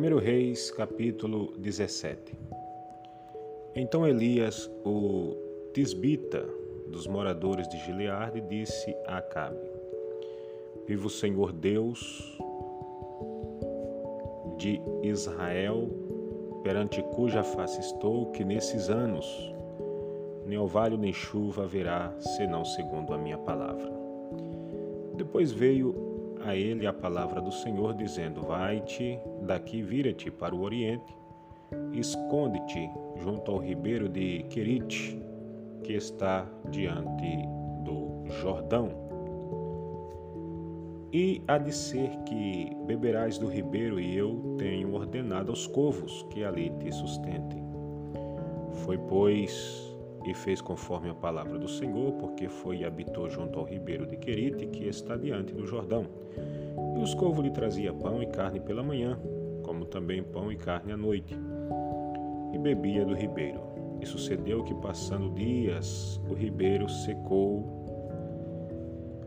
1 Reis, capítulo 17. Então Elias, o tisbita dos moradores de Gileade, disse a Acabe: Viva o Senhor Deus de Israel, perante cuja face estou, que nesses anos nem orvalho nem chuva haverá, senão segundo a minha palavra. Depois veio a ele a palavra do Senhor, dizendo: Vai-te daqui, vira-te para o oriente, esconde-te junto ao ribeiro de Querite, que está diante do Jordão. E há de ser que beberás do ribeiro, e eu tenho ordenado aos covos que ali te sustentem. Foi, pois, e fez conforme a palavra do Senhor, porque foi e habitou junto ao ribeiro de Querite, que está diante do Jordão. E os covos lhe trazia pão e carne pela manhã, como também pão e carne à noite, e bebia do ribeiro. E sucedeu que, passando dias, o ribeiro secou,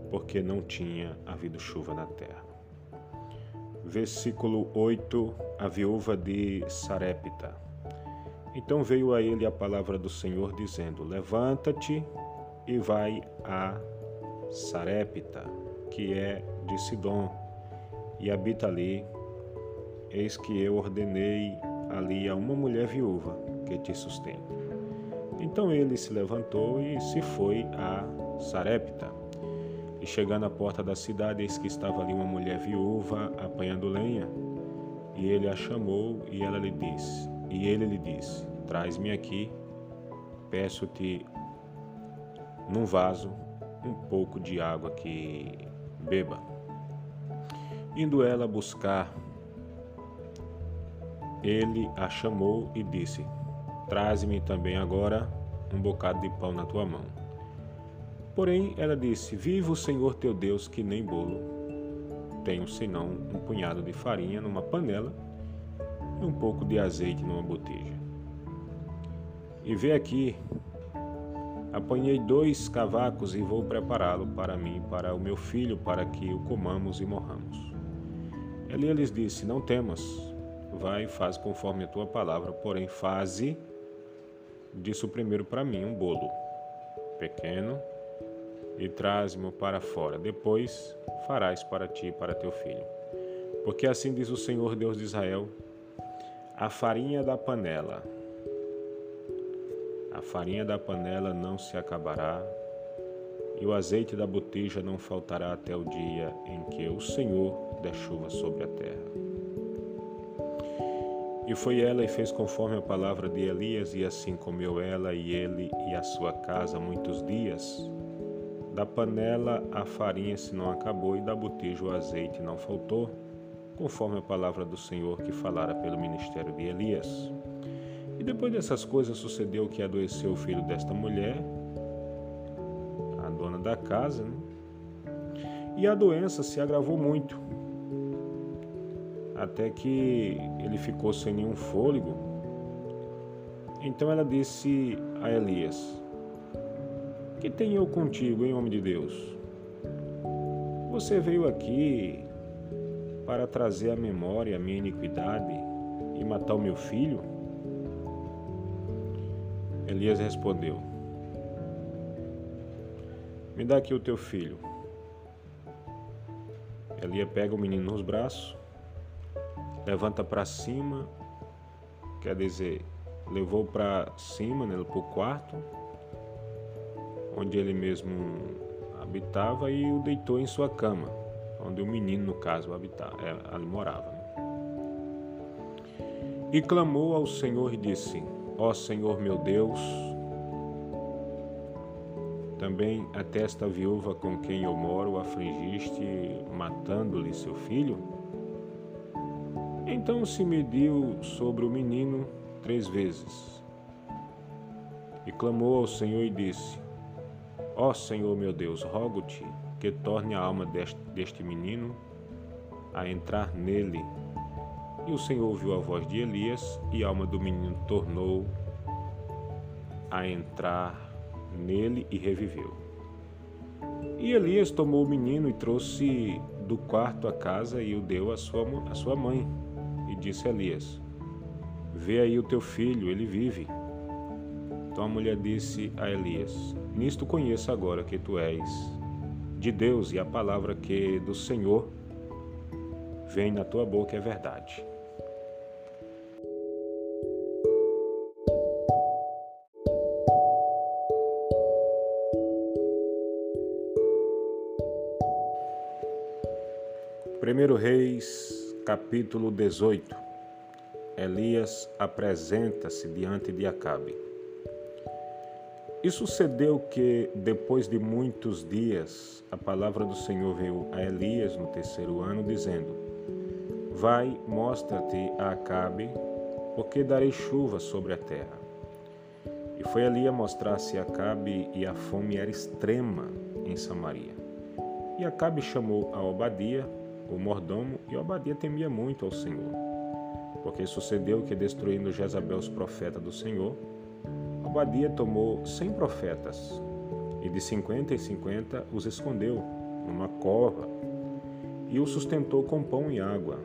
porque não tinha havido chuva na terra. Versículo 8: A viúva de Sarepta. Então veio a ele a palavra do Senhor, dizendo: Levanta-te e vai a Sarepta, que é de Sidom, e habita ali. Eis que eu ordenei ali a uma mulher viúva que te sustente. Então ele se levantou e se foi a Sarepta. E chegando à porta da cidade, eis que estava ali uma mulher viúva apanhando lenha. E ele a chamou e ela lhe disse: e ele lhe disse: Traz-me aqui, peço-te num vaso um pouco de água que beba. Indo ela buscar, ele a chamou e disse: Traze-me também agora um bocado de pão na tua mão. Porém, ela disse: Viva o Senhor teu Deus, que nem bolo tenho senão um punhado de farinha numa panela e um pouco de azeite numa botija. E vê aqui, apanhei dois cavacos e vou prepará-lo para mim, para o meu filho, para que o comamos e morramos. Eli lhes disse: Não temas, vai e faz conforme a tua palavra, porém faze, disse o primeiro para mim, um bolo pequeno e traz-me para fora. Depois farás para ti e para teu filho. Porque assim diz o Senhor Deus de Israel: a farinha da panela. A farinha da panela não se acabará, e o azeite da botija não faltará até o dia em que o Senhor der chuva sobre a terra. E foi ela e fez conforme a palavra de Elias, e assim comeu ela e ele e a sua casa muitos dias. Da panela a farinha se não acabou, e da botija o azeite não faltou conforme a palavra do Senhor que falara pelo ministério de Elias. E depois dessas coisas sucedeu que adoeceu o filho desta mulher, a dona da casa, né? e a doença se agravou muito, até que ele ficou sem nenhum fôlego. Então ela disse a Elias: Que tenho eu contigo, em nome de Deus? Você veio aqui para trazer à memória a minha iniquidade e matar o meu filho? Elias respondeu: Me dá aqui o teu filho. Elias pega o menino nos braços, levanta para cima, quer dizer, levou para cima, né, para o quarto, onde ele mesmo habitava, e o deitou em sua cama onde o menino, no caso, habitava, é, ali morava. Né? E clamou ao Senhor e disse: Ó Senhor meu Deus, também até esta viúva com quem eu moro afligiste, matando-lhe seu filho? Então se mediu sobre o menino três vezes. E clamou ao Senhor e disse: Ó Senhor meu Deus, rogo-te que torne a alma deste, deste menino a entrar nele. E o Senhor ouviu a voz de Elias, e a alma do menino tornou a entrar nele e reviveu. E Elias tomou o menino e trouxe do quarto à casa e o deu à sua, à sua mãe. E disse Elias: Vê aí o teu filho, ele vive. Então a mulher disse a Elias: Nisto conheço agora que tu és de Deus e a palavra que do Senhor vem na tua boca é verdade. Primeiro Reis, capítulo 18. Elias apresenta-se diante de Acabe. E sucedeu que, depois de muitos dias, a palavra do Senhor veio a Elias no terceiro ano, dizendo: Vai, mostra-te a Acabe, porque darei chuva sobre a terra. E foi Elias mostrar-se a Acabe, e a fome era extrema em Samaria. E Acabe chamou a Obadia, o mordomo, e Obadia temia muito ao Senhor. Porque sucedeu que, destruindo Jezabel os profetas do Senhor, Obadia tomou cem profetas, e de cinquenta em cinquenta os escondeu numa cova, e o sustentou com pão e água.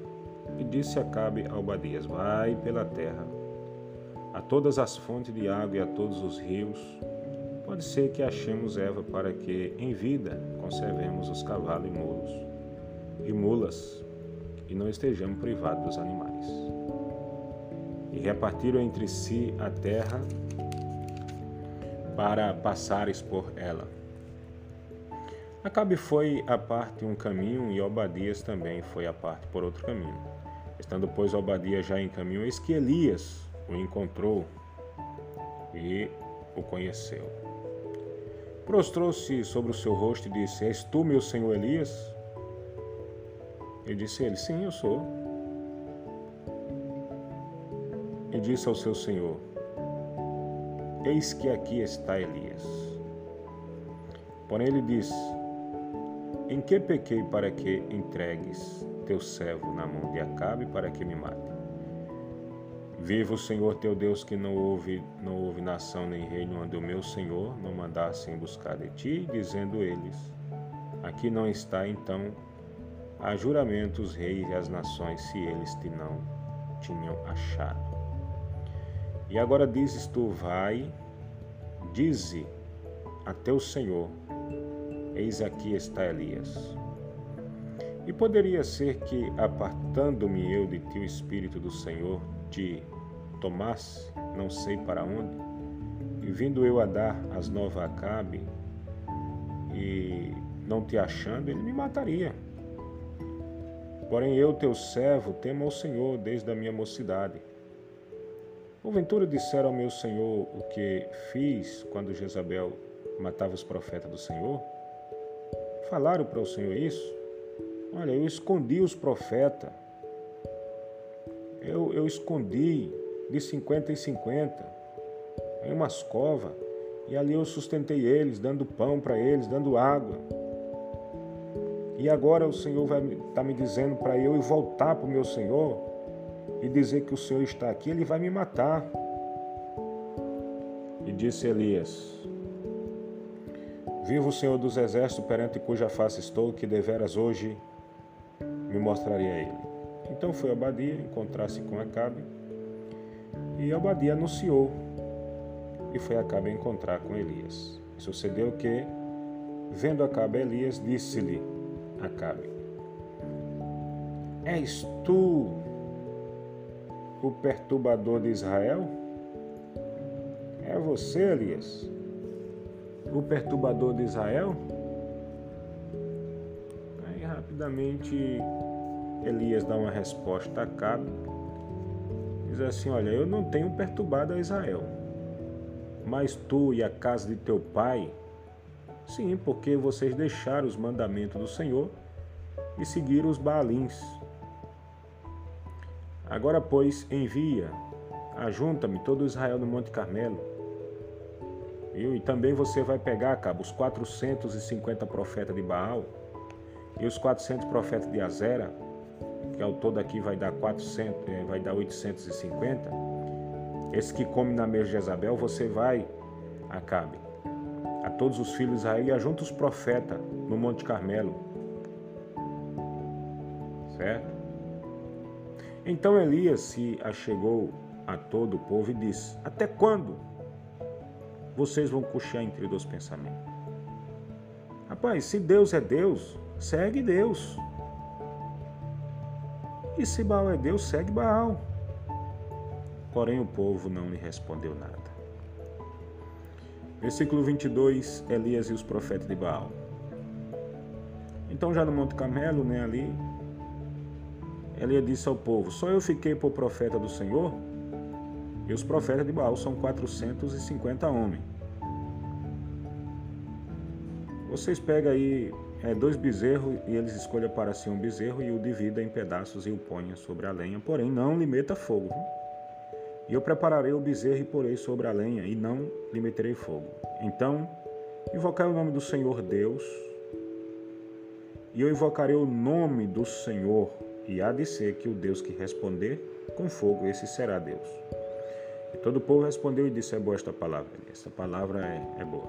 E disse Acabe a Obadias: Vai pela terra, a todas as fontes de água e a todos os rios, pode ser que achemos erva para que, em vida, conservemos os cavalos e mulos e mulas, e não estejamos privados dos animais. E repartiram entre si a terra para passares por ela. Acabe foi a parte um caminho e Obadias também foi a parte por outro caminho. Estando, pois, Obadias já em caminho, eis que Elias o encontrou e o conheceu. Prostrou-se sobre o seu rosto e disse: És tu, meu senhor Elias? E disse ele: Sim, eu sou. E disse ao seu senhor: Eis que aqui está Elias. Porém ele disse: Em que pequei para que entregues teu servo na mão de Acabe para que me mate? Viva o Senhor teu Deus que não houve, não houve nação nem reino onde o meu Senhor não mandasse em buscar de ti, dizendo eles: Aqui não está então a juramento os reis e as nações, se eles te não tinham achado. E agora dizes tu, vai, dize a teu Senhor, eis aqui está Elias. E poderia ser que, apartando-me eu de ti, o Espírito do Senhor te tomasse, não sei para onde, e vindo eu a dar as novas a Acabe, e não te achando, ele me mataria. Porém eu, teu servo, temo ao Senhor desde a minha mocidade. Porventura disseram ao meu Senhor o que fiz quando Jezabel matava os profetas do Senhor? Falaram para o Senhor isso? Olha, eu escondi os profetas. Eu, eu escondi de 50 em 50 em umas covas e ali eu sustentei eles, dando pão para eles, dando água. E agora o Senhor vai estar tá me dizendo para eu ir voltar para o meu Senhor e dizer que o Senhor está aqui, ele vai me matar. E disse Elias: Viva o Senhor dos exércitos perante cuja face estou, que deveras hoje me mostraria a ele. Então foi Abadia encontrar-se com Acabe, e Abadia anunciou, e foi Acabe encontrar com Elias. E sucedeu que, vendo Acabe Elias, disse-lhe: Acabe. És tu o perturbador de Israel? É você, Elias, o perturbador de Israel? Aí rapidamente Elias dá uma resposta a Acabe. Diz assim: Olha, eu não tenho perturbado a Israel, mas tu e a casa de teu pai Sim, porque vocês deixaram os mandamentos do Senhor e seguiram os Baalins. Agora, pois, envia, ajunta-me todo Israel no Monte Carmelo. E também você vai pegar, cabo, os 450 profetas de Baal e os 400 profetas de Azera, que ao todo aqui vai dar 400, eh, vai dar 850. Esse que come na mesa de Jezabel, você vai, Acabe a todos os filhos de Israel e ajunta os profetas no Monte Carmelo. Certo? Então Elias se achegou a todo o povo e disse: Até quando vocês vão coxear entre dois pensamentos? Rapaz, se Deus é Deus, segue Deus. E se Baal é Deus, segue Baal. Porém, o povo não lhe respondeu nada. Versículo 22, Elias e os profetas de Baal. Então, já no Monte Carmelo, né, ali, Elias disse ao povo: Só eu fiquei por profeta do Senhor? E os profetas de Baal são 450 homens. Vocês pegam aí é, dois bezerros e eles escolham para si um bezerro e o divida em pedaços e o ponha sobre a lenha, porém não lhe meta fogo. E eu prepararei o bezerro e porei sobre a lenha e não lhe meterei fogo. Então invocai o nome do Senhor Deus e eu invocarei o nome do Senhor e há de ser que o Deus que responder com fogo, esse será Deus. E todo o povo respondeu e disse: É boa esta palavra, essa palavra é, é boa.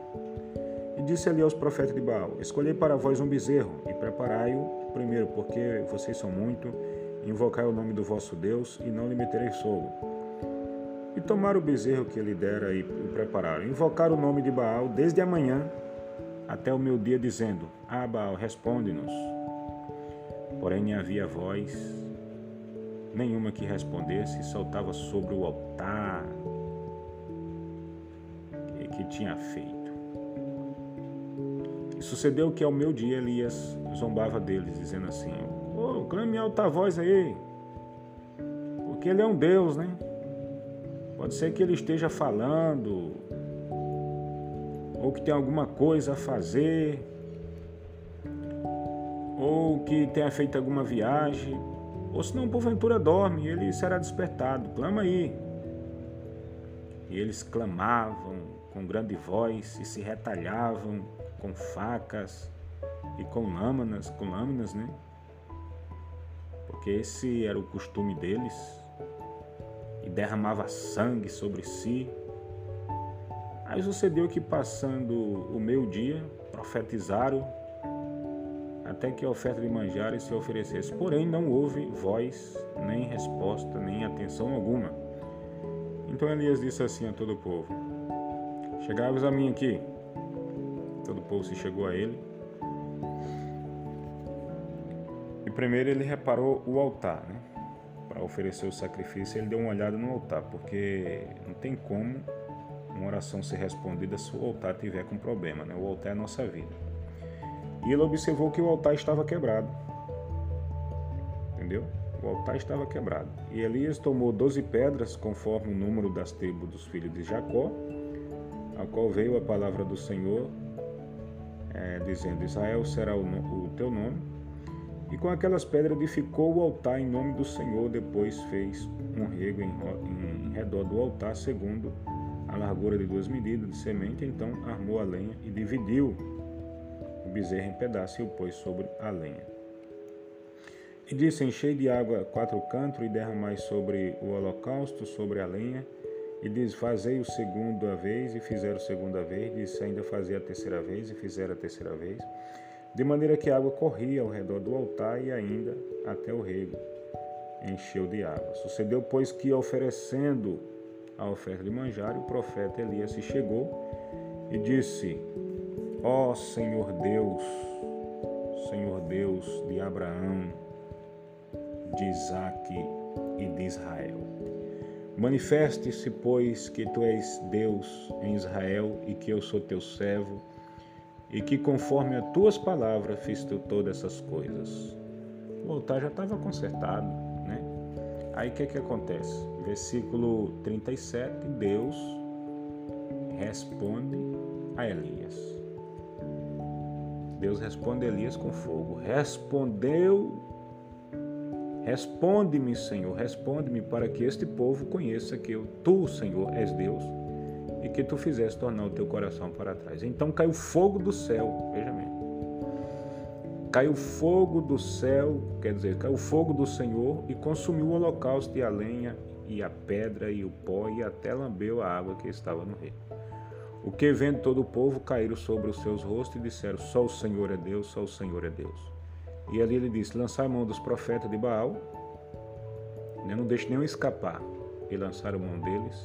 E disse ali aos profetas de Baal: Escolhei para vós um bezerro e preparai-o primeiro, porque vocês são muito. Invocai o nome do vosso Deus e não lhe metereis fogo. E tomaram o bezerro que ele dera e o prepararam. Invocaram o nome de Baal desde a manhã até o meu dia, dizendo: Ah, Baal, responde-nos. Porém, nem havia voz nenhuma que respondesse, saltava sobre o altar que tinha feito. E sucedeu que ao meu dia Elias zombava deles, dizendo assim: Ô, oh, clame alta voz aí, porque ele é um Deus, né? Pode ser que ele esteja falando, ou que tem alguma coisa a fazer, ou que tenha feito alguma viagem, ou se não porventura dorme, ele será despertado. Clama aí. E eles clamavam com grande voz e se retalhavam com facas e com lâminas, com lâminas, né? Porque esse era o costume deles. E derramava sangue sobre si. Aí sucedeu que passando o meio dia, profetizaram até que a oferta de manjares se oferecesse. Porém, não houve voz, nem resposta, nem atenção alguma. Então Elias disse assim a todo o povo: Chegavos a mim aqui, todo o povo se chegou a ele. E primeiro ele reparou o altar, né? Para oferecer o sacrifício, ele deu uma olhada no altar, porque não tem como uma oração ser respondida se o altar tiver com problema, né? O altar é a nossa vida. E ele observou que o altar estava quebrado. Entendeu? O altar estava quebrado. E Elias tomou doze pedras, conforme o número das tribos dos filhos de Jacó, a qual veio a palavra do Senhor é, dizendo: Israel será o, o teu nome. E com aquelas pedras edificou o altar em nome do Senhor. Depois fez um rego em, em redor do altar, segundo a largura de duas medidas de semente. Então armou a lenha e dividiu o bezerro em pedaços e o pôs sobre a lenha. E disse: Enchei de água quatro cantos e derramai sobre o holocausto, sobre a lenha e diz: Fazei o segunda vez, e fizeram a segunda vez. Disse: Ainda fazia a terceira vez, e fizeram a terceira vez. De maneira que a água corria ao redor do altar e ainda até o rego encheu de água. Sucedeu, pois, que oferecendo a oferta de manjar, o profeta Elias se chegou e disse: Ó oh, Senhor Deus, Senhor Deus de Abraão, de Isaque e de Israel Manifeste-se, pois, que tu és Deus em Israel e que eu sou teu servo, e que conforme as tuas palavras fiz tu todas essas coisas. O altar já estava consertado, né? Aí o que, que acontece? Versículo 37, Deus responde a Elias. Deus responde Elias com fogo. Respondeu Responde-me, Senhor, responde-me para que este povo conheça que eu, tu, Senhor, és Deus e que tu fizeste tornar o teu coração para trás. Então caiu fogo do céu, veja bem. Caiu fogo do céu, quer dizer, caiu fogo do Senhor e consumiu o holocausto e a lenha e a pedra e o pó e até lambeu a água que estava no rei. O que vendo todo o povo caíram sobre os seus rostos e disseram: Só o Senhor é Deus, só o Senhor é Deus. E ali ele disse: Lançai mão dos profetas de Baal, né? não deixe nenhum escapar. E lançaram mão deles.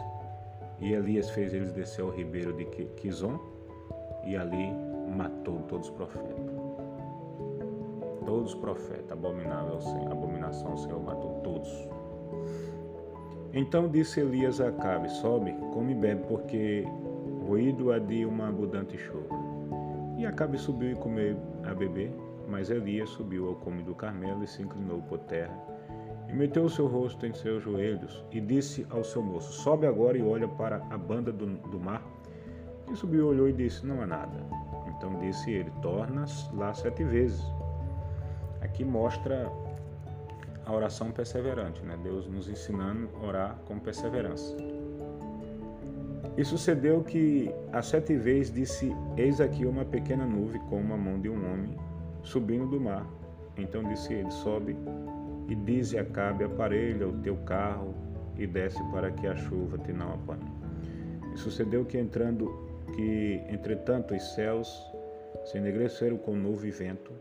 E Elias fez eles descer ao ribeiro de Quizon e ali matou todos os profetas. Todos os profetas, abominável Senhor, abominação ao Senhor, matou todos. Então disse Elias a Acabe: Sobe, come e bebe, porque ruído há de uma abundante chuva. E Acabe subiu e comeu a beber, mas Elias subiu ao cume do Carmelo e se inclinou por terra, e meteu o seu rosto em seus joelhos, e disse ao seu moço: Sobe agora e olha para a banda do, do mar. E subiu, olhou e disse: Não há nada. Então disse ele: Torna lá sete vezes. Aqui mostra a oração perseverante, né? Deus nos ensinando a orar com perseverança. E sucedeu que a sete vezes disse: Eis aqui uma pequena nuvem com a mão de um homem subindo do mar. Então disse ele: Sobe e dize a Cabe: Aparelha o teu carro e desce para que a chuva te não apanhe. E sucedeu que entrando que entretanto os céus se enegreceram com nuvem e vento,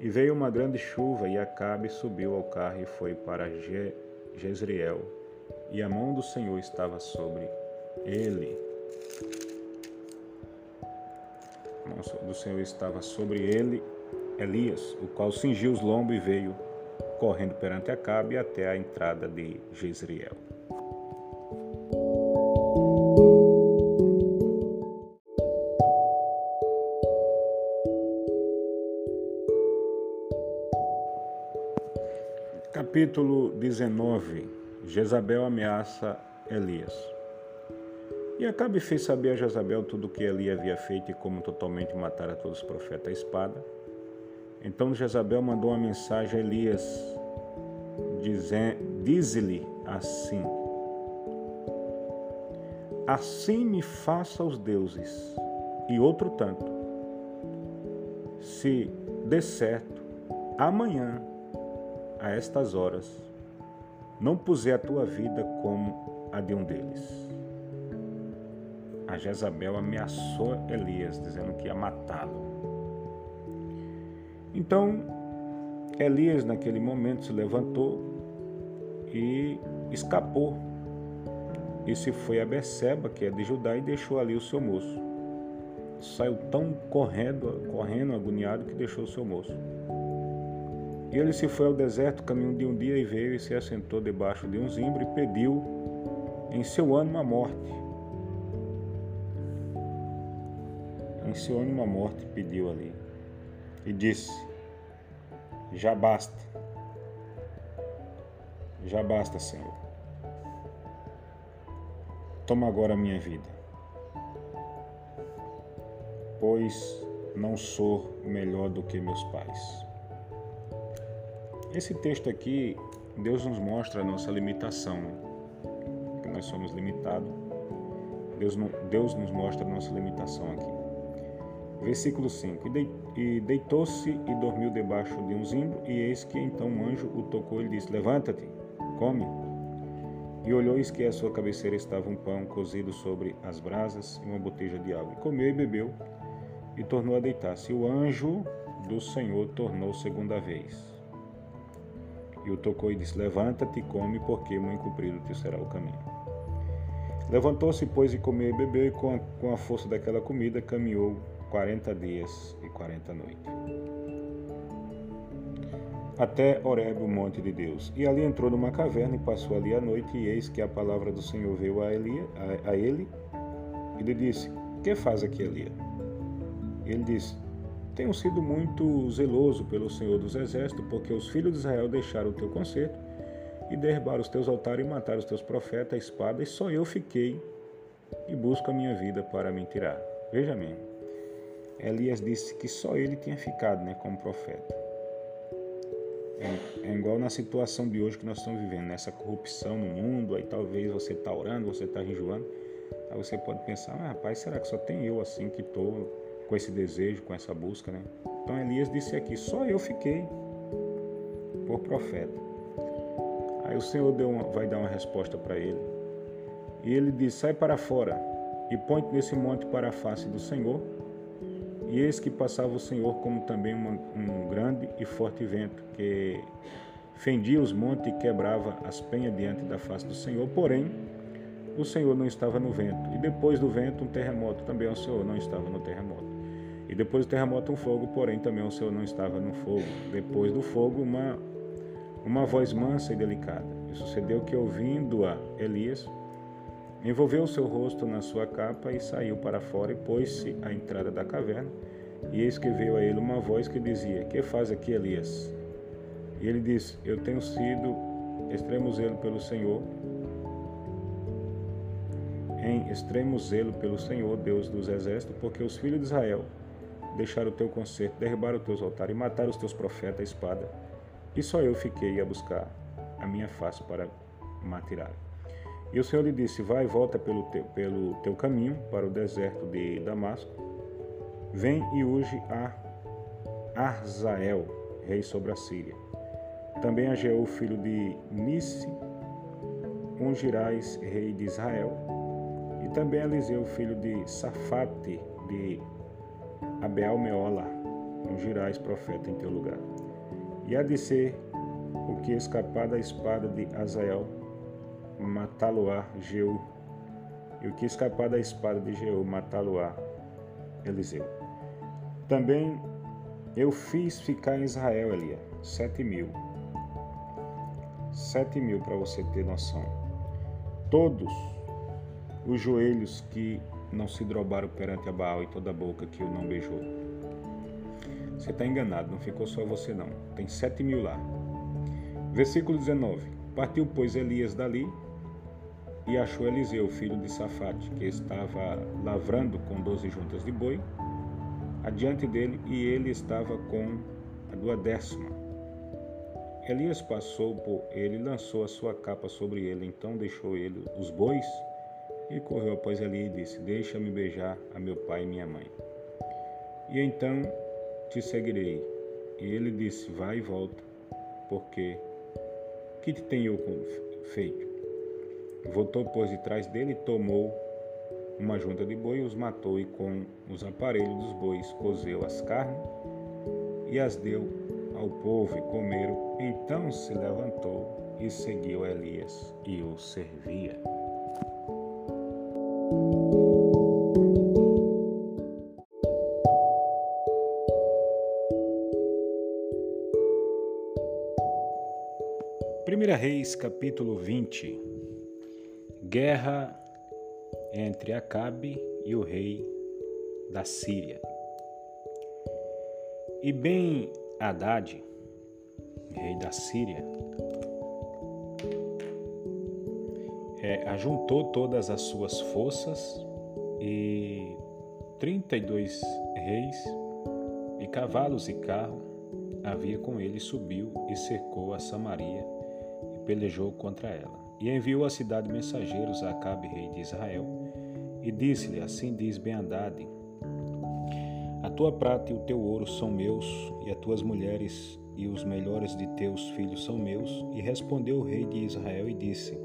e veio uma grande chuva, e Acabe subiu ao carro e foi para Je Jezreel, e a mão do Senhor estava sobre ele. do Senhor estava sobre ele, Elias, o qual cingiu os lombos e veio correndo perante Acabe até a entrada de Jezreel. Capítulo 19 Jezabel ameaça Elias. E Acabe fez saber a Jezabel tudo o que Eli havia feito e como totalmente matara todos os profetas à espada. Então Jezabel mandou uma mensagem a Elias, diz-lhe assim: Assim me faça os deuses, e outro tanto, se de certo, amanhã, a estas horas, não puser a tua vida como a de um deles a Jezabel ameaçou Elias, dizendo que ia matá-lo. Então, Elias, naquele momento, se levantou e escapou. E se foi a Beceba, que é de Judá, e deixou ali o seu moço. Saiu tão correndo, correndo, agoniado, que deixou o seu moço. E ele se foi ao deserto, caminho de um dia, e veio e se assentou debaixo de um zimbro e pediu em seu ânimo a morte. Mencione uma morte pediu ali e disse: Já basta, já basta, Senhor. Toma agora a minha vida, pois não sou melhor do que meus pais. Esse texto aqui, Deus nos mostra a nossa limitação, que nós somos limitados. Deus, Deus nos mostra a nossa limitação aqui. Versículo 5: E deitou-se e dormiu debaixo de um zimbro, e eis que então um anjo o tocou e disse: Levanta-te, come. E olhou, eis que à sua cabeceira estava um pão cozido sobre as brasas e uma boteja de água. E comeu e bebeu, e tornou a deitar-se. O anjo do Senhor tornou segunda vez. E o tocou e disse: Levanta-te come, porque muito comprido te será o caminho. Levantou-se, pois, e comeu e bebeu, e com a, com a força daquela comida caminhou 40 dias e 40 noites. Até Horeb, o monte de Deus. E ali entrou numa caverna e passou ali a noite, e eis que a palavra do Senhor veio a, Elia, a, a ele, e lhe disse: Que faz aqui, Elia? Ele disse: Tenho sido muito zeloso pelo Senhor dos Exércitos, porque os filhos de Israel deixaram o teu conserto e derrubaram os teus altares e mataram os teus profetas a espada, e só eu fiquei e busco a minha vida para me tirar. Veja mesmo. Elias disse que só ele tinha ficado né, como profeta. É, é, igual na situação de hoje que nós estamos vivendo, nessa corrupção no mundo, aí talvez você está orando, você está jejuando, aí você pode pensar, ah, rapaz, será que só tem eu assim que estou com esse desejo, com essa busca, né? Então Elias disse aqui, só eu fiquei por profeta. Aí o Senhor uma, vai dar uma resposta para ele. E ele diz, sai para fora e põe-te nesse monte para a face do Senhor, e eis que passava o Senhor como também uma, um grande e forte vento, que fendia os montes e quebrava as penhas diante da face do Senhor, porém o Senhor não estava no vento. E depois do vento, um terremoto, também o Senhor não estava no terremoto. E depois do terremoto, um fogo, porém também o Senhor não estava no fogo. Depois do fogo, uma, uma voz mansa e delicada. E sucedeu que, ouvindo-a, Elias envolveu o seu rosto na sua capa e saiu para fora e pôs-se à entrada da caverna. E eis que veio a ele uma voz que dizia: Que faz aqui, Elias? E ele disse: Eu tenho sido extremo zelo pelo Senhor, em extremo zelo pelo Senhor, Deus dos exércitos, porque os filhos de Israel deixaram o teu conserto, derribaram os teus altares e mataram os teus profetas à espada. E só eu fiquei a buscar a minha face para matar. E o Senhor lhe disse: Vai e volta pelo teu, pelo teu caminho para o deserto de Damasco. Vem e unge a Arzael, rei sobre a Síria. Também a Jeú, filho de Nisse, ungirás rei de Israel. E também a Eliseu, filho de Safate, de Abel Meola, ungirás profeta em teu lugar. E há de ser o que escapar da espada de Azael, matá-lo-á Jeú. E o que escapar da espada de Jeú, matá-lo-á Eliseu. Também eu fiz ficar em Israel, Elia, sete mil Sete mil para você ter noção. Todos os joelhos que não se drobaram perante a Baal e toda a boca que o não beijou. Você está enganado, não ficou só você não. Tem sete mil lá. Versículo 19. Partiu, pois, Elias dali e achou Eliseu, filho de Safate, que estava lavrando com doze juntas de boi, adiante dele, e ele estava com a duodécima Elias passou por ele, lançou a sua capa sobre ele, então deixou ele os bois e correu após Elias e disse: Deixa-me beijar a meu pai e minha mãe. E então te seguirei. E ele disse: Vai e volta, porque que te tenho feito? Voltou, pois, de trás dele tomou uma junta de boi, os matou e com os aparelhos dos bois cozeu as carnes e as deu ao povo e comeram. Então se levantou e seguiu Elias e o servia. Primeira Reis, capítulo 20. Guerra entre Acabe e o rei da Síria. E bem Haddad, rei da Síria, é, ajuntou todas as suas forças e 32 reis e cavalos e carro havia com ele, subiu e cercou a Samaria e pelejou contra ela. E enviou à cidade mensageiros a Acabe, rei de Israel, e disse-lhe: Assim diz Ben-Hadad, a tua prata e o teu ouro são meus, e as tuas mulheres e os melhores de teus filhos são meus. E respondeu o rei de Israel e disse: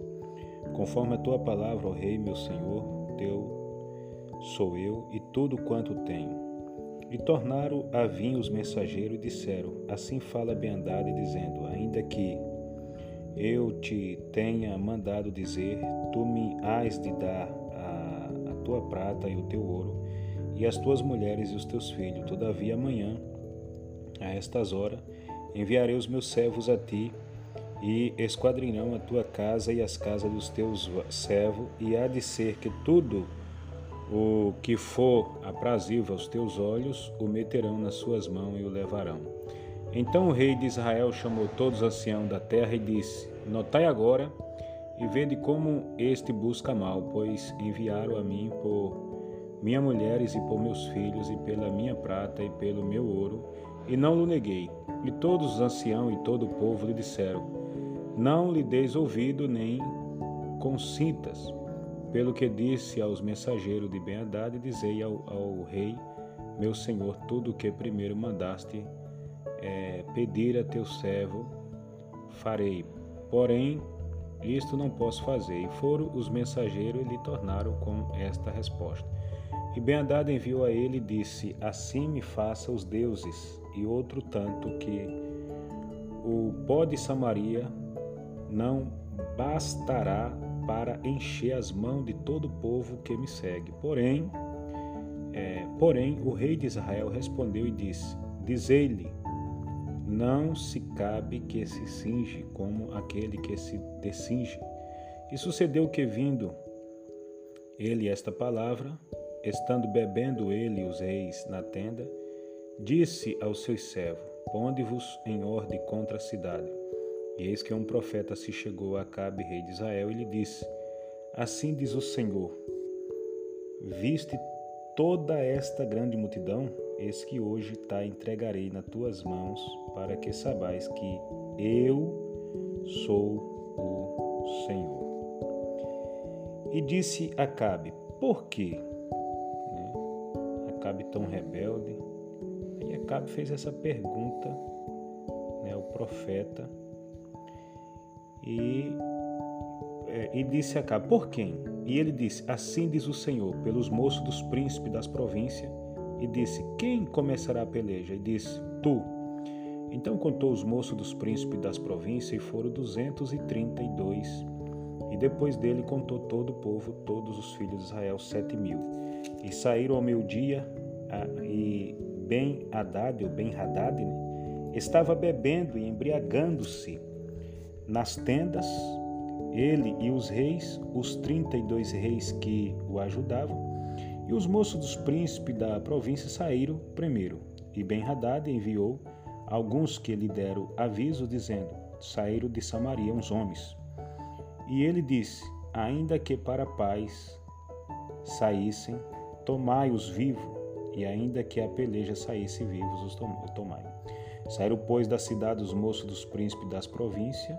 Conforme a tua palavra, ó rei, meu senhor, teu sou eu e tudo quanto tenho. E tornaram a vir os mensageiros e disseram: Assim fala Bendade, dizendo: Ainda que eu te tenha mandado dizer, tu me has de dar a, a tua prata e o teu ouro e as tuas mulheres e os teus filhos. Todavia, amanhã, a estas horas, enviarei os meus servos a ti, e esquadrinhão a tua casa e as casas dos teus servos, e há de ser que tudo o que for aprazível aos teus olhos, o meterão nas suas mãos e o levarão. Então o rei de Israel chamou todos os anciãos da terra e disse: Notai agora e vede como este busca mal, pois enviaram a mim por minha mulheres e por meus filhos, e pela minha prata e pelo meu ouro, e não o neguei. E todos os anciãos e todo o povo lhe disseram: Não lhe deis ouvido nem consintas. Pelo que disse aos mensageiros de Ben-Hadad, dizei ao, ao, rei, meu senhor, tudo o que primeiro mandaste é, pedir a teu servo, farei. Porém, isto não posso fazer. E foram os mensageiros e lhe tornaram com esta resposta. E Ben-Hadad enviou a ele e disse: Assim me faça os deuses, e outro tanto que o pó de Samaria não bastará para encher as mãos de todo o povo que me segue. Porém, é, porém o rei de Israel respondeu e disse: Dizei-lhe, não se cabe que se cinge como aquele que se descinge. E sucedeu que, vindo ele esta palavra, estando bebendo ele os reis na tenda, disse aos seus servos: Ponde-vos em ordem contra a cidade. E eis que um profeta se chegou a Acabe, rei de Israel, e lhe disse: Assim diz o Senhor: Viste toda esta grande multidão? Eis que hoje tá entregarei nas tuas mãos, para que sabais que eu sou o Senhor. E disse Acabe: Por quê? Né? Acabe tão rebelde. E Acabe fez essa pergunta né, ao profeta e, é, e disse Acabe, por quem? E ele disse, assim diz o Senhor, pelos moços dos príncipes das províncias. E disse, quem começará a peleja? E disse, tu. Então contou os moços dos príncipes das províncias e foram duzentos e trinta e dois. E depois dele contou todo o povo, todos os filhos de Israel, sete mil. E saíram ao meio-dia, e Ben Haddad, ou Ben Haddad, né, estava bebendo e embriagando-se nas tendas, ele e os reis, os trinta e dois reis que o ajudavam, e os moços dos príncipes da província saíram primeiro. E Ben-Hadad enviou alguns que lhe deram aviso, dizendo: Saíram de Samaria uns homens. E ele disse: Ainda que para paz saíssem, tomai-os vivos, e ainda que a peleja saísse vivos, os tomai. Saíram, pois, da cidade os moços dos príncipes das províncias,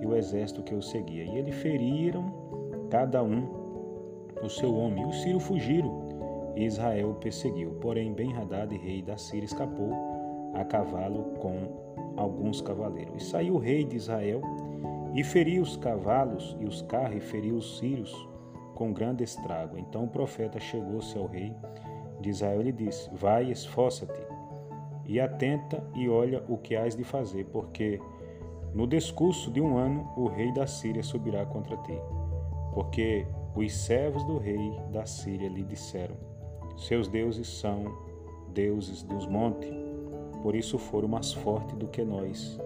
e o exército que o seguia. E eles feriram cada um o seu homem. E os sírios fugiram, e Israel o perseguiu. Porém, Ben-Hadad, rei da Síria, escapou a cavalo com alguns cavaleiros. E saiu o rei de Israel e feriu os cavalos e os carros, e feriu os sírios com grande estrago. Então o profeta chegou-se ao rei de Israel e disse: Vai, esforça-te, e atenta e olha o que hás de fazer, porque no discurso de um ano, o rei da Síria subirá contra ti, porque os servos do rei da Síria lhe disseram: Seus deuses são deuses dos montes, por isso foram mais fortes do que nós.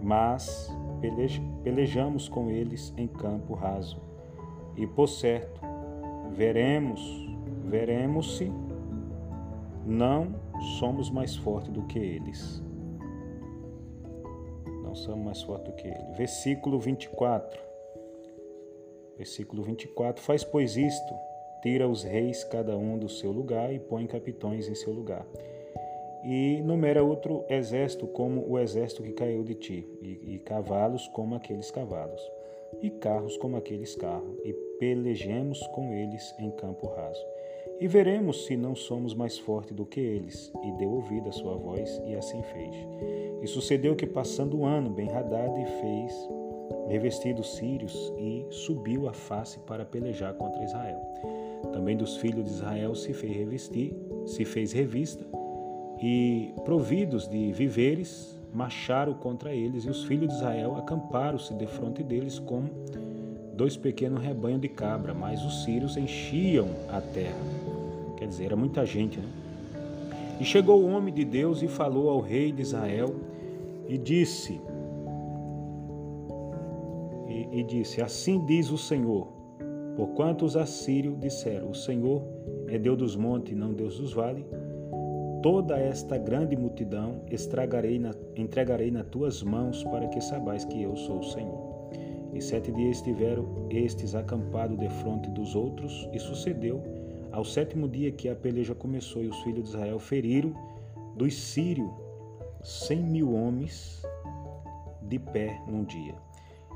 Mas pelejamos com eles em campo raso. E por certo, veremos, veremos-se, não somos mais fortes do que eles não somos mais fortes do que ele. Versículo 24. Versículo 24. Faz, pois, isto: tira os reis cada um do seu lugar e põe capitões em seu lugar. E numera outro exército como o exército que caiu de ti, e, e cavalos como aqueles cavalos, e carros como aqueles carros, e pelejemos com eles em campo raso. E veremos se não somos mais fortes do que eles. E deu ouvido à sua voz, e assim fez. E sucedeu que, passando o ano, Ben-Hadad fez revestido os sírios e subiu a face para pelejar contra Israel. Também dos filhos de Israel se fez revestir, se fez revista, e providos de viveres, marcharam contra eles, e os filhos de Israel acamparam-se de frente deles como dois pequenos rebanhos de cabra, mas os sírios enchiam a terra. Quer dizer, era muita gente, né? E chegou o homem de Deus e falou ao rei de Israel e disse: e, e disse: Assim diz o Senhor, porquanto os assírios disseram: O Senhor é Deus dos montes, não Deus dos vales. Toda esta grande multidão estragarei na, entregarei nas tuas mãos para que sabais que eu sou o Senhor. E sete dias estiveram estes acampados defronte dos outros, e sucedeu ao sétimo dia que a peleja começou e os filhos de Israel feriram dos sírios cem mil homens de pé num dia.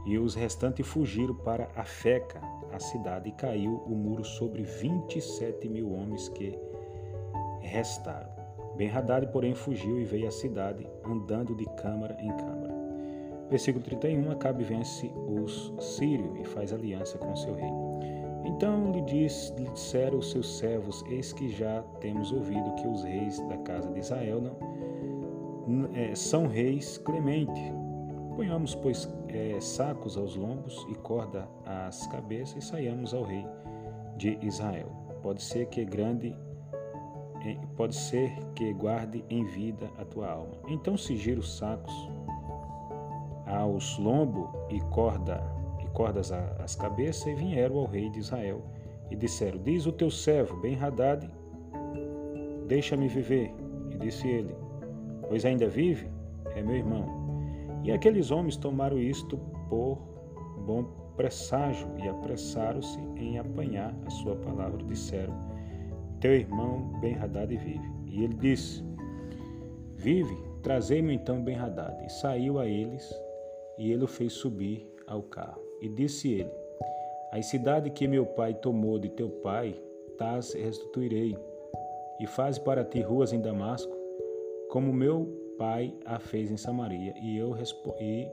E os restantes fugiram para a Feca, a cidade, e caiu o muro sobre vinte e sete mil homens que restaram. Ben-Hadad, porém, fugiu e veio à cidade, andando de câmara em câmara. Versículo 31, Acabe vence os sírios e faz aliança com seu rei. Então lhe, diz, lhe disseram os seus servos: Eis que já temos ouvido que os reis da casa de Israel não, é, são reis clementes, Ponhamos, pois, é, sacos aos lombos e corda às cabeças e saiamos ao rei de Israel. Pode ser que grande pode ser que guarde em vida a tua alma. Então gira os sacos aos lombos e corda e cordas às cabeças e vieram ao rei de Israel e disseram: Diz o teu servo Ben-Hadad, deixa-me viver. E disse ele: Pois ainda vive? É meu irmão. E aqueles homens tomaram isto por bom presságio e apressaram-se em apanhar a sua palavra. Disseram: Teu irmão Ben-Hadad vive. E ele disse: Vive, trazei-me então Ben-Hadad. E saiu a eles, e ele o fez subir ao carro. E disse ele: A cidade que meu pai tomou de teu pai, tas restituirei. E faz para ti ruas em Damasco, como meu pai a fez em Samaria. E eu, e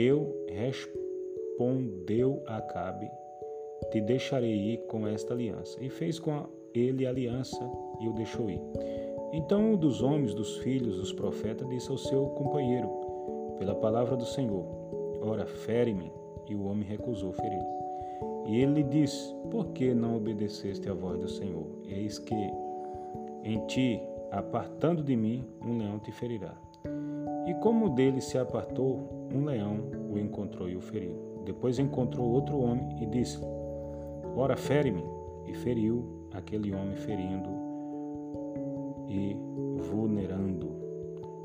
eu respondeu a Acabe, te deixarei ir com esta aliança. E fez com ele aliança e o deixou ir. Então um dos homens, dos filhos dos profetas, disse ao seu companheiro, pela palavra do Senhor, Ora, fere-me. E o homem recusou feri-lo. E ele lhe disse, por que não obedeceste à voz do Senhor? Eis que em ti apartando de mim, um leão te ferirá. E como dele se apartou, um leão o encontrou e o feriu. Depois encontrou outro homem e disse: Ora, fere-me. E feriu aquele homem, ferindo e vulnerando.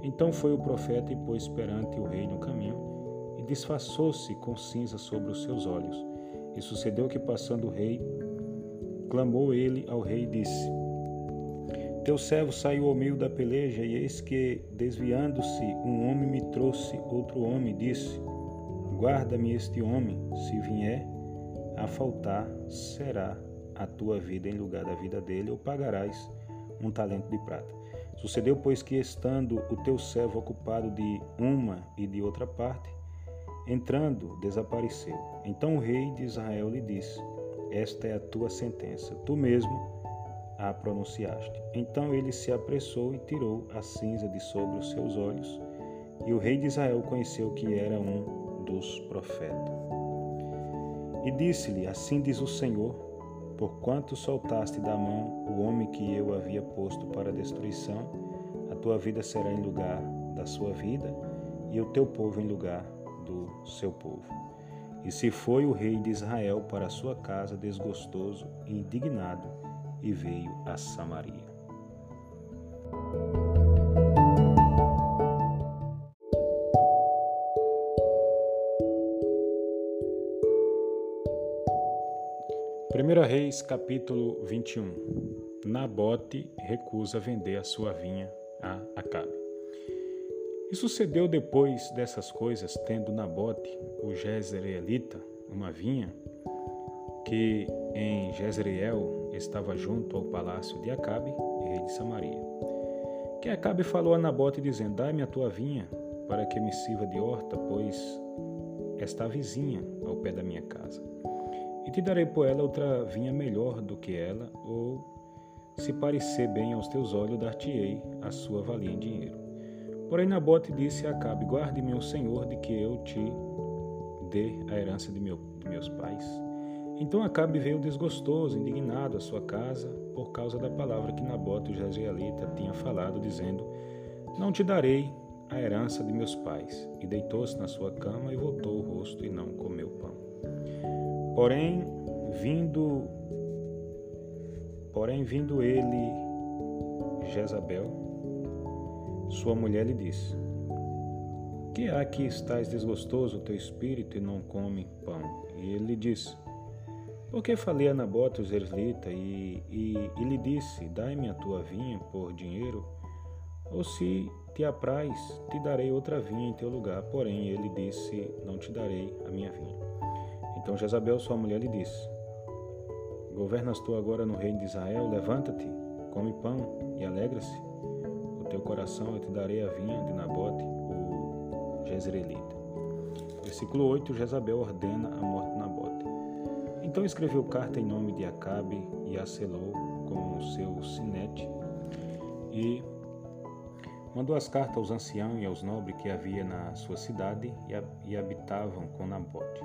Então foi o profeta e pôs perante o rei no caminho, e disfarçou-se com cinza sobre os seus olhos. E sucedeu que, passando o rei, clamou ele ao rei e disse: teu servo saiu ao meio da peleja, e eis que, desviando-se, um homem me trouxe outro homem, disse: Guarda-me este homem, se vier a faltar, será a tua vida em lugar da vida dele, ou pagarás um talento de prata. Sucedeu, pois, que estando o teu servo ocupado de uma e de outra parte, entrando, desapareceu. Então o rei de Israel lhe disse: Esta é a tua sentença. Tu mesmo a pronunciaste. Então ele se apressou e tirou a cinza de sobre os seus olhos, e o rei de Israel conheceu que era um dos profetas. E disse-lhe: Assim diz o Senhor: Porquanto soltaste da mão o homem que eu havia posto para destruição, a tua vida será em lugar da sua vida, e o teu povo em lugar do seu povo. E se foi o rei de Israel para sua casa desgostoso e indignado, e veio a Samaria. Primeira Reis, capítulo 21. Nabote recusa vender a sua vinha a Acabe. E sucedeu depois dessas coisas, tendo Nabote, o Jezreelita, uma vinha, que em Jezreel estava junto ao palácio de Acabe, rei de Samaria. Que Acabe falou a Nabote, dizendo: Dai-me a tua vinha, para que me sirva de horta, pois está vizinha ao pé da minha casa. E te darei por ela outra vinha melhor do que ela, ou, se parecer bem aos teus olhos, dar-te-ei a sua valia em dinheiro. Porém, Nabote disse a Acabe: Guarde-me o Senhor de que eu te dê a herança de, meu, de meus pais então Acabe veio desgostoso, indignado à sua casa, por causa da palavra que Nabote, o jezreelita, tinha falado, dizendo: Não te darei a herança de meus pais. E deitou-se na sua cama e voltou o rosto e não comeu pão. Porém, vindo Porém, vindo ele, Jezabel, sua mulher lhe disse: Que há que estás desgostoso o teu espírito e não come pão? E ele lhe disse: porque falei a Nabote, o Zerlita, e, e, e lhe disse: Dai-me a tua vinha por dinheiro, ou se te apraz, te darei outra vinha em teu lugar. Porém, ele disse: Não te darei a minha vinha. Então Jezabel, sua mulher, lhe disse: Governas tu agora no reino de Israel? Levanta-te, come pão e alegra-se. O teu coração eu te darei a vinha de Nabote, o Jezreelita. Versículo 8: Jezabel ordena a morte de Nabote. Então escreveu carta em nome de Acabe e a selou com o seu sinete e Mandou as cartas aos anciãos e aos nobres que havia na sua cidade e habitavam com Nabote.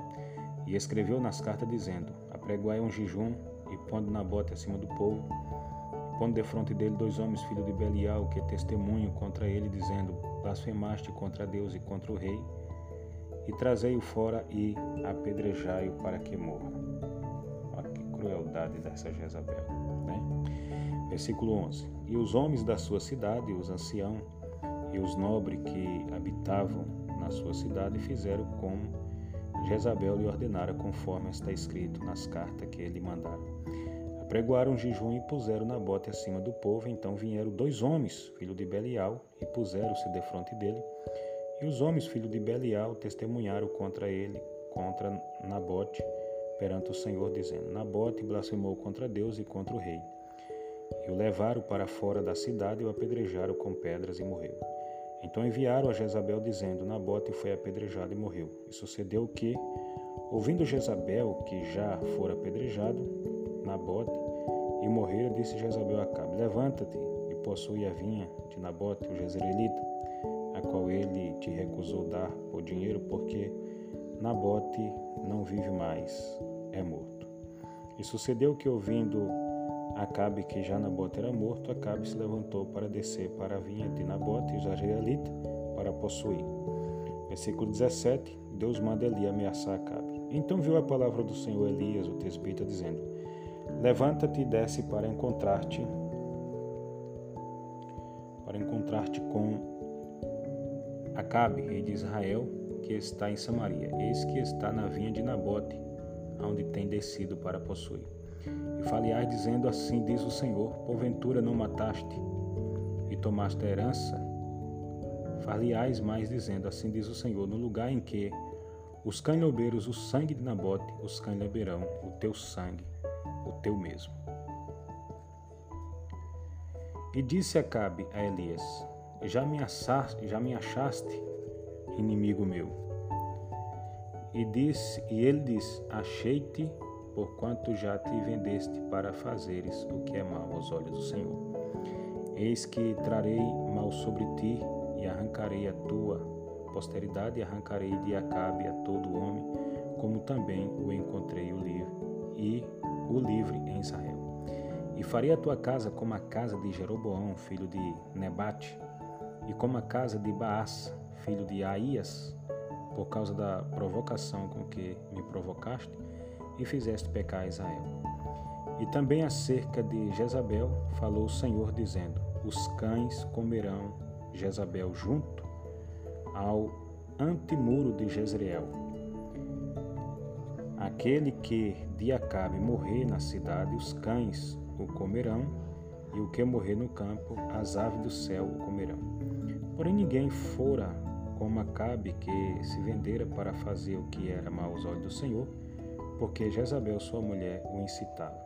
E escreveu nas cartas dizendo: Apregoai um jejum e pondo Nabote acima do povo, pondo de frente dele dois homens, filhos de Belial, que testemunham contra ele, dizendo: Blasfemaste contra Deus e contra o rei, e trazei-o fora e apedrejai-o para que morra. Crueldade dessa Jezabel. Né? Versículo 11: E os homens da sua cidade, os anciãos, e os nobres que habitavam na sua cidade fizeram como Jezabel lhe ordenara, conforme está escrito nas cartas que ele mandara. Apregoaram jejum e puseram na bote acima do povo. Então vieram dois homens, filho de Belial, e puseram-se defronte dele. E os homens, filho de Belial, testemunharam contra ele, contra Nabote, perante o Senhor, dizendo: Nabote blasfemou contra Deus e contra o rei. E o levaram para fora da cidade e o apedrejaram com pedras e morreu. Então enviaram a Jezabel dizendo: Nabote foi apedrejado e morreu. E sucedeu que, ouvindo Jezabel que já fora apedrejado, Nabote, e morrera, disse Jezabel a Acabe: Levanta-te e possui a vinha de Nabote, o jezreelita, a qual ele te recusou dar por dinheiro, porque Nabote não vive mais, é morto. E sucedeu que, ouvindo Acabe que já Nabote era morto, Acabe se levantou para descer para a vinha de Nabote, os israelitas, para possuir. Versículo 17, Deus manda Eli ameaçar Acabe. Então viu a palavra do Senhor Elias, o tesbita, dizendo, Levanta-te e desce para encontrar-te para encontrar-te com Acabe, rei de Israel, que está em Samaria. Eis que está na vinha de Nabote, onde tem descido para possuir. E faleais dizendo assim diz o Senhor, porventura não mataste e tomaste a herança? Faleais mais dizendo assim diz o Senhor, no lugar em que os cães lobeiros o sangue de Nabote, os beberão o teu sangue, o teu mesmo. E disse Acabe a Elias, já me, já me achaste, inimigo meu. E, disse, e ele disse, achei-te porquanto já te vendeste para fazeres o que é mal aos olhos do Senhor. Eis que trarei mal sobre ti e arrancarei a tua posteridade e arrancarei de Acabe a todo homem, como também o encontrei o livre e o livre em Israel. E farei a tua casa como a casa de Jeroboão, filho de Nebate, e como a casa de Baás, filho de Aías, por causa da provocação com que me provocaste, e fizeste pecar Israel. E também acerca de Jezabel falou o Senhor, dizendo: Os cães comerão Jezabel junto ao antemuro de Jezreel. Aquele que de Acabe morrer na cidade, os cães o comerão, e o que morrer no campo, as aves do céu o comerão. Porém ninguém fora como Acabe, que se vendera para fazer o que era mal aos olhos do Senhor, porque Jezabel, sua mulher, o incitava.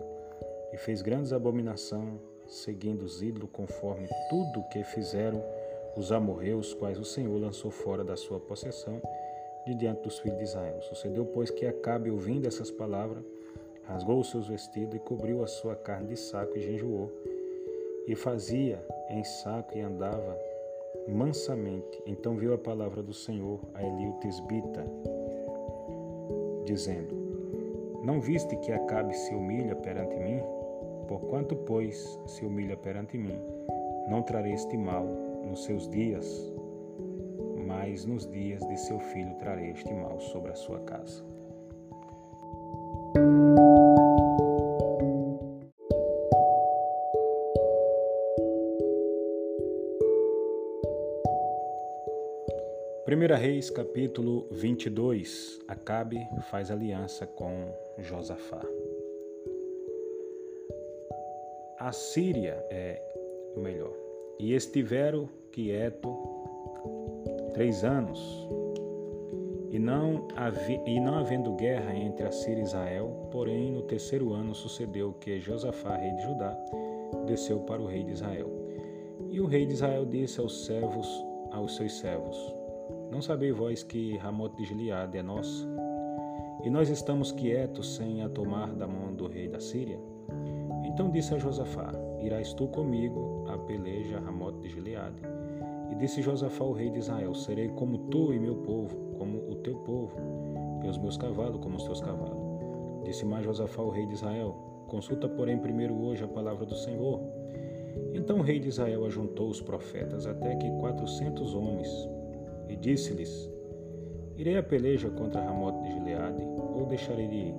E fez grandes abominações, seguindo os ídolos, conforme tudo que fizeram os amorreus, quais o Senhor lançou fora da sua possessão, de diante dos filhos de Israel. Sucedeu, pois, que Acabe, ouvindo essas palavras, rasgou os seus vestidos e cobriu a sua carne de saco e jejuou, e fazia em saco e andava mansamente. Então viu a palavra do Senhor a Eliu Tisbita, dizendo: não viste que Acabe se humilha perante mim? Porquanto, pois, se humilha perante mim, não trarei este mal nos seus dias, mas nos dias de seu filho trarei este mal sobre a sua casa. Reis, capítulo 22. Acabe faz aliança com Josafá. A Síria é o melhor. E estiveram quieto três anos, e não, e não havendo guerra entre a Síria e Israel, porém no terceiro ano sucedeu que Josafá, rei de Judá, desceu para o rei de Israel. E o rei de Israel disse aos servos, aos seus servos: Não sabeis vós que Ramote de Gileade é nosso? E nós estamos quietos sem a tomar da mão do rei da Síria? Então disse a Josafá: Irás tu comigo a peleja Ramote de Gileade? E disse Josafá, o rei de Israel: Serei como tu e meu povo, como o teu povo, e os meus cavalos como os teus cavalos. Disse mais Josafá, o rei de Israel: Consulta, porém, primeiro hoje a palavra do Senhor. Então o rei de Israel ajuntou os profetas até que quatrocentos homens, e disse-lhes: Irei a peleja contra Ramote de Gileade, ou deixarei de ir?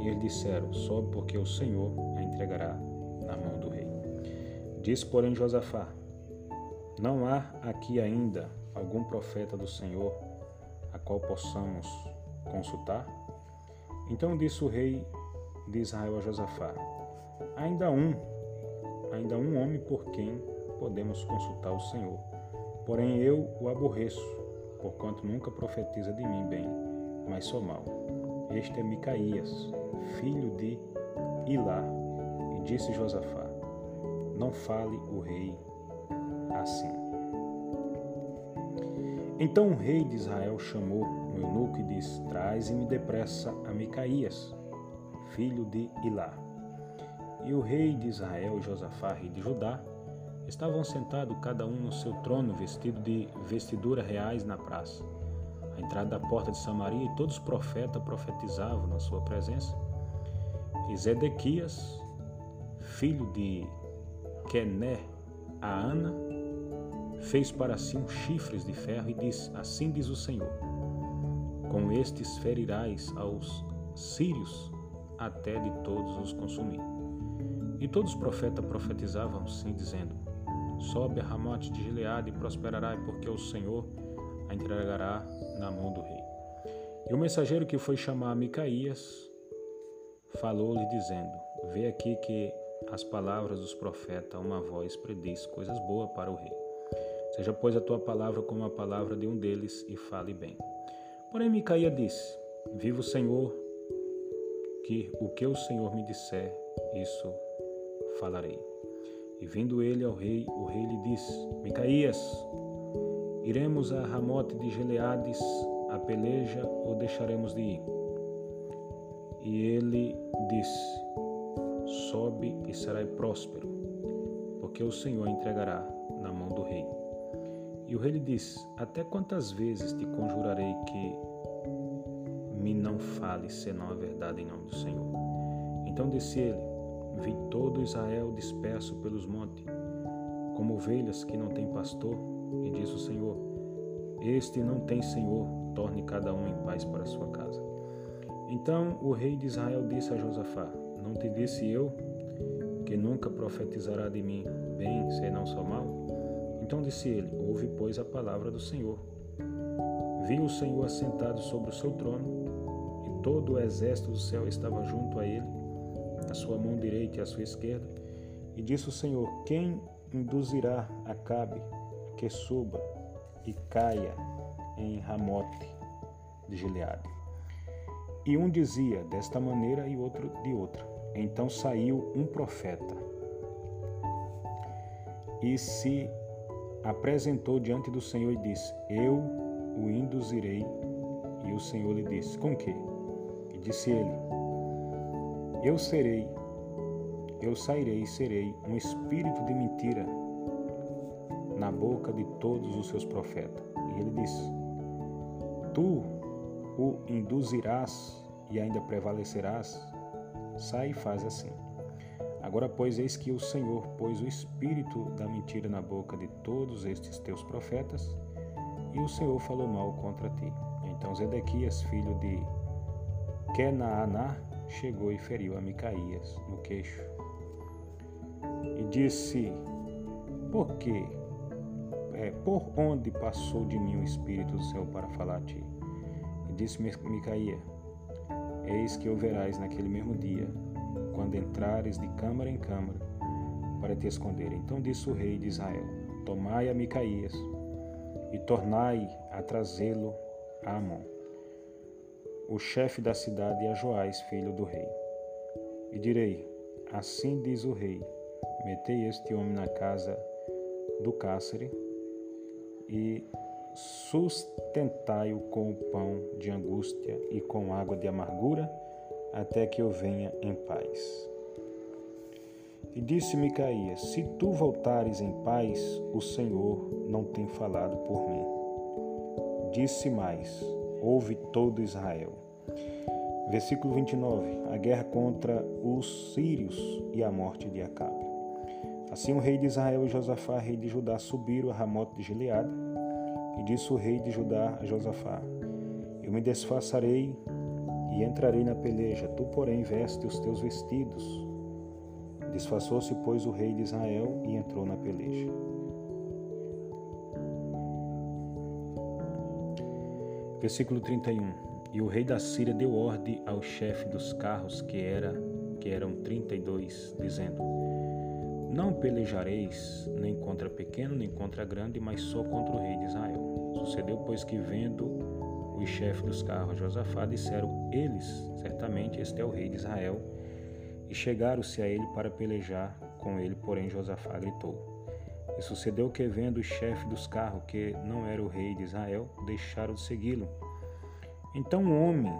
E eles disseram: Sobe, porque o Senhor a entregará na mão do rei. Disse, porém, Josafá: Não há aqui ainda algum profeta do Senhor a qual possamos consultar? Então disse o rei de Israel a Josafá: Ainda um, ainda um homem por quem podemos consultar o Senhor. Porém eu o aborreço, porquanto nunca profetiza de mim bem, mas sou mal. Este é Micaías, filho de Ilá. E disse Josafá: Não fale o rei assim. Então o rei de Israel chamou o eunuco e disse: Traze-me depressa a Micaías, filho de Ilá. E o rei de Israel e Josafá, rei de Judá, estavam sentados cada um no seu trono, vestido de vestidura reais na praça. À entrada da porta de Samaria, e todos os profetas profetizavam na sua presença. E Zedequias, filho de Kené, a Ana, fez para si um chifres de ferro e disse: Assim diz o Senhor: Com estes ferirás aos sírios até de todos os consumir. E todos os profetas profetizavam assim, dizendo: Sobe a Ramote de Gileade e prosperará, porque o Senhor a entregará na mão do rei. E o mensageiro que foi chamar Micaías falou-lhe, dizendo: Vê aqui que as palavras dos profetas, uma voz prediz coisas boas para o rei. Seja, pois, a tua palavra como a palavra de um deles e fale bem. Porém, Micaia disse: Viva o Senhor, que o que o Senhor me disser, isso falarei. E vindo ele ao rei, o rei lhe disse: Micaías, iremos a Ramote de Geleades a peleja ou deixaremos de ir? E ele disse: Sobe e serás próspero, porque o Senhor entregará na mão do rei. E o rei lhe disse: Até quantas vezes te conjurarei que me não fales senão a verdade em nome do Senhor? Então disse ele: Vi todo Israel disperso pelos montes, como ovelhas que não têm pastor, e diz o Senhor: Este não tem Senhor, torne cada um em paz para sua casa. Então o rei de Israel disse a Josafá: Não te disse eu que nunca profetizará de mim bem, senão só mal? Então disse ele: Ouve, pois, a palavra do Senhor. Viu o Senhor assentado sobre o seu trono, e todo o exército do céu estava junto a ele, a sua mão direita e a sua esquerda. E disse o Senhor: Quem induzirá Acabe que suba e caia em Ramote de Gileade? E um dizia desta maneira e outro de outra. Então saiu um profeta e se apresentou diante do Senhor e disse: Eu o induzirei. E o Senhor lhe disse: Com que? E disse ele: Eu serei, eu sairei e serei um espírito de mentira na boca de todos os seus profetas. E ele disse: Tu o induzirás e ainda prevalecerás? Sai e faz assim. Agora, pois, eis que o Senhor pôs o espírito da mentira na boca de todos estes teus profetas, e o Senhor falou mal contra ti. Então Zedequias, filho de Kenaaná, chegou e feriu a Micaías no queixo. E disse: Por quê? É, por onde passou de mim o Espírito do Senhor para falar a ti? E disse Micaías: Eis que o verás naquele mesmo dia quando entrares de câmara em câmara para te esconder. Então disse o rei de Israel: Tomai a Micaías e tornai a trazê-lo a Amon, o chefe da cidade, a Joás, filho do rei. E direi: Assim diz o rei: Metei este homem na casa do cárcere e sustentai-o com o pão de angústia e com água de amargura até que eu venha em paz. E disse Micaías: Se tu voltares em paz, o Senhor não tem falado por mim. Disse mais: Ouve todo Israel. Versículo 29. A guerra contra os sírios e a morte de Acabe. Assim o rei de Israel e Josafá, rei de Judá, subiram a Ramote de Gileade. E disse o rei de Judá a Josafá: Eu me desfaçarei e entrarei na peleja, tu, porém, veste os teus vestidos. Desfaçou-se, pois, o rei de Israel e entrou na peleja. Versículo 31. E o rei da Síria deu ordem ao chefe dos carros, que era que eram 32, dizendo: não pelejareis nem contra pequeno, nem contra grande, mas só contra o rei de Israel. Sucedeu, pois, que vendo os chefes dos carros Josafá, disseram eles, certamente este é o rei de Israel, e chegaram-se a ele para pelejar com ele, porém Josafá gritou. E sucedeu que, vendo os chefes dos carros que não era o rei de Israel, deixaram de segui-lo. Então um homem,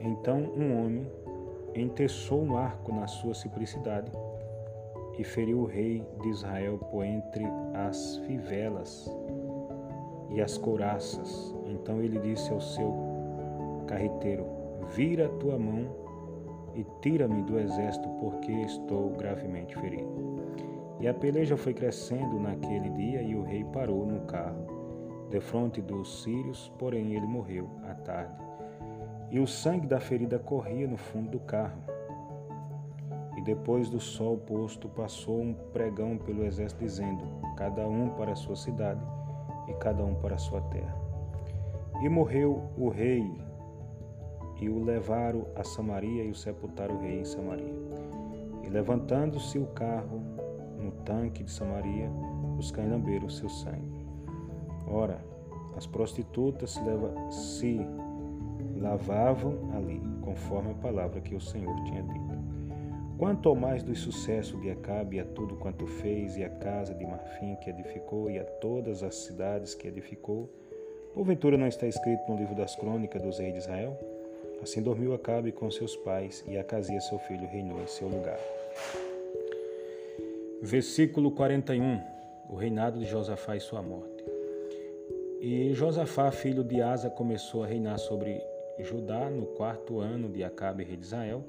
então um homem enteçou um arco na sua simplicidade e feriu o rei de Israel por entre as fivelas e as couraças. Então ele disse ao seu carreteiro: Vira a tua mão e tira-me do exército, porque estou gravemente ferido. E a peleja foi crescendo naquele dia, e o rei parou no carro, defronte dos sírios, porém ele morreu à tarde. E o sangue da ferida corria no fundo do carro. E depois do sol posto, passou um pregão pelo exército, dizendo: Cada um para a sua cidade e cada um para a sua terra. E morreu o rei, e o levaram a Samaria e o sepultaram o rei em Samaria. E levantando-se o carro no tanque de Samaria, os cães lamberam seu sangue. Ora, as prostitutas se, leva, se lavavam ali, conforme a palavra que o Senhor tinha dito. Quanto ao mais do sucesso de Acabe e a tudo quanto fez, e a casa de marfim que edificou, e a todas as cidades que edificou, porventura não está escrito no livro das crônicas dos reis de Israel? Assim dormiu Acabe com seus pais, e Acasias seu filho reinou em seu lugar. Versículo 41 O reinado de Josafá e sua morte. E Josafá, filho de Asa, começou a reinar sobre Judá no quarto ano de Acabe, rei de Israel,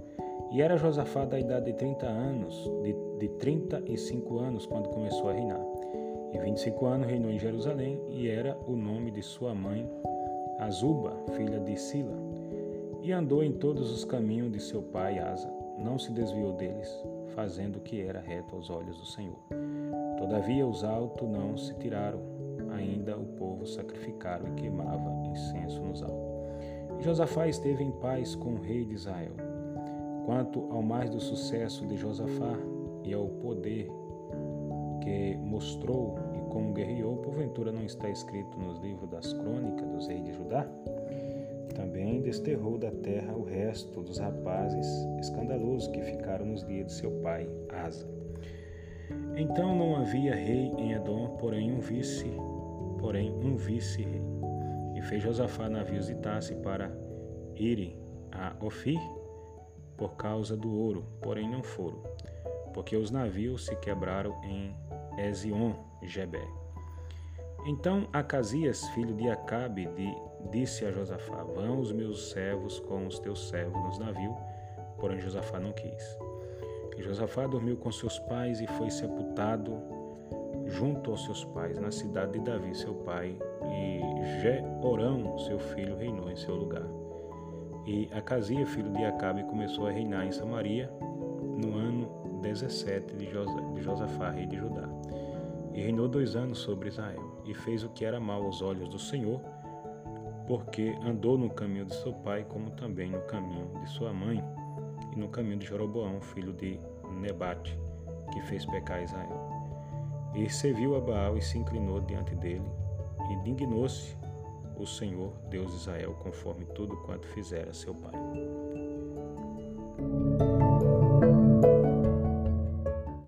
e era Josafá da idade de 30 anos, de, de 35 anos, quando começou a reinar. Em 25 anos reinou em Jerusalém e era o nome de sua mãe, Azuba, filha de Sila. E andou em todos os caminhos de seu pai Asa, não se desviou deles, fazendo o que era reto aos olhos do Senhor. Todavia os altos não se tiraram, ainda o povo sacrificava e queimava incenso nos altos. E Josafá esteve em paz com o rei de Israel. Quanto ao mais do sucesso de Josafá e ao poder que mostrou e como guerreou, porventura não está escrito nos livros das crônicas dos reis de Judá? Também desterrou da terra o resto dos rapazes escandalosos que ficaram nos dias de seu pai Asa. Então não havia rei em Edom, porém um vice, porém um vice-rei. E fez Josafá navios de Tasse para irem a Ofir por causa do ouro, porém não foram, porque os navios se quebraram em Ezion, Gebé. Então Acasias, filho de Acabe, de, disse a Josafá: Vão os meus servos com os teus servos nos navios. Porém Josafá não quis. E Josafá dormiu com seus pais e foi sepultado junto aos seus pais na cidade de Davi, seu pai, e Jeorão, seu filho, reinou em seu lugar. E Acasia, filho de Acabe, começou a reinar em Samaria no ano 17 de, Josafá, rei de Judá. E reinou dois anos sobre Israel, e fez o que era mal aos olhos do Senhor, porque andou no caminho de seu pai, como também no caminho de sua mãe, e no caminho de Jeroboão, filho de Nebate, que fez pecar Israel. E serviu a Baal e se inclinou diante dele, e dignou-se o Senhor, Deus de Israel, conforme tudo quanto fizera seu pai.